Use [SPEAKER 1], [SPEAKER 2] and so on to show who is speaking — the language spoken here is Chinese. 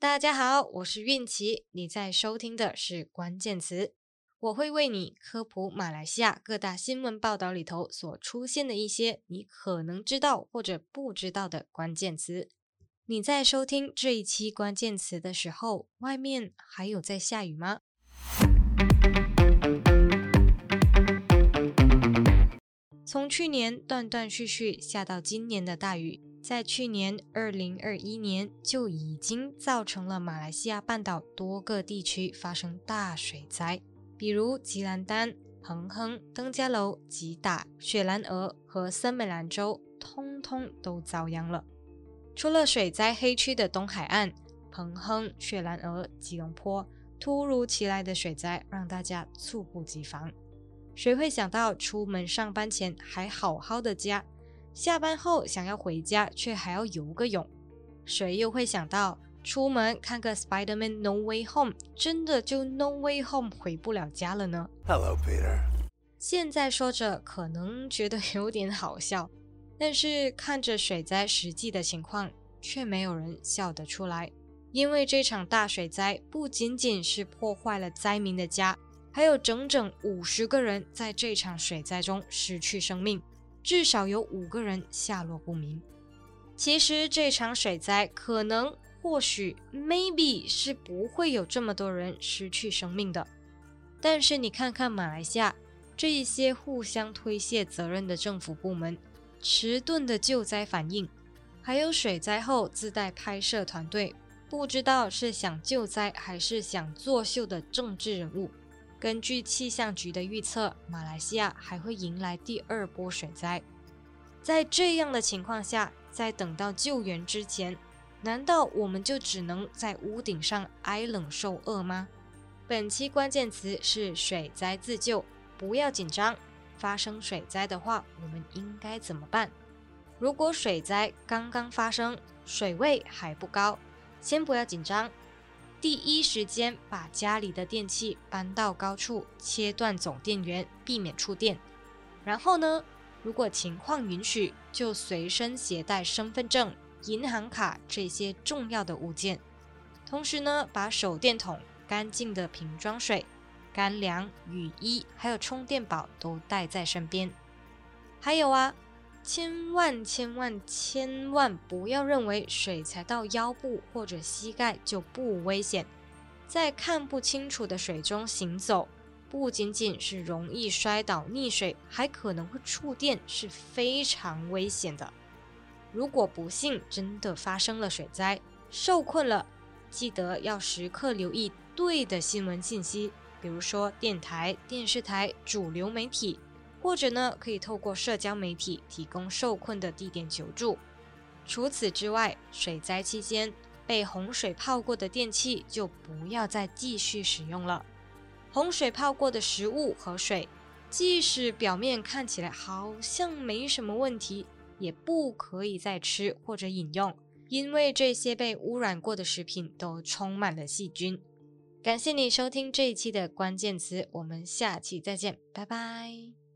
[SPEAKER 1] 大家好，我是韵琪，你在收听的是关键词，我会为你科普马来西亚各大新闻报道里头所出现的一些你可能知道或者不知道的关键词。你在收听这一期关键词的时候，外面还有在下雨吗？从去年断断续续下到今年的大雨，在去年二零二一年就已经造成了马来西亚半岛多个地区发生大水灾，比如吉兰丹、彭亨、登嘉楼、吉打、雪兰莪和森美兰州，通通都遭殃了。除了水灾黑区的东海岸、彭亨、雪兰莪、吉隆坡，突如其来的水灾让大家猝不及防。谁会想到出门上班前还好好的家，下班后想要回家却还要游个泳？谁又会想到出门看个 Spider-Man No Way Home，真的就 No Way Home 回不了家了呢？Hello Peter。现在说着可能觉得有点好笑，但是看着水灾实际的情况，却没有人笑得出来，因为这场大水灾不仅仅是破坏了灾民的家。还有整整五十个人在这场水灾中失去生命，至少有五个人下落不明。其实这场水灾可能、或许、maybe 是不会有这么多人失去生命的。但是你看看马来西亚这一些互相推卸责任的政府部门，迟钝的救灾反应，还有水灾后自带拍摄团队，不知道是想救灾还是想作秀的政治人物。根据气象局的预测，马来西亚还会迎来第二波水灾。在这样的情况下，在等到救援之前，难道我们就只能在屋顶上挨冷受饿吗？本期关键词是水灾自救，不要紧张。发生水灾的话，我们应该怎么办？如果水灾刚刚发生，水位还不高，先不要紧张。第一时间把家里的电器搬到高处，切断总电源，避免触电。然后呢，如果情况允许，就随身携带身份证、银行卡这些重要的物件。同时呢，把手电筒、干净的瓶装水、干粮、雨衣，还有充电宝都带在身边。还有啊。千万千万千万不要认为水才到腰部或者膝盖就不危险，在看不清楚的水中行走，不仅仅是容易摔倒溺水，还可能会触电，是非常危险的。如果不幸真的发生了水灾，受困了，记得要时刻留意对的新闻信息，比如说电台、电视台、主流媒体。或者呢，可以透过社交媒体提供受困的地点求助。除此之外，水灾期间被洪水泡过的电器就不要再继续使用了。洪水泡过的食物和水，即使表面看起来好像没什么问题，也不可以再吃或者饮用，因为这些被污染过的食品都充满了细菌。感谢你收听这一期的关键词，我们下期再见，拜拜。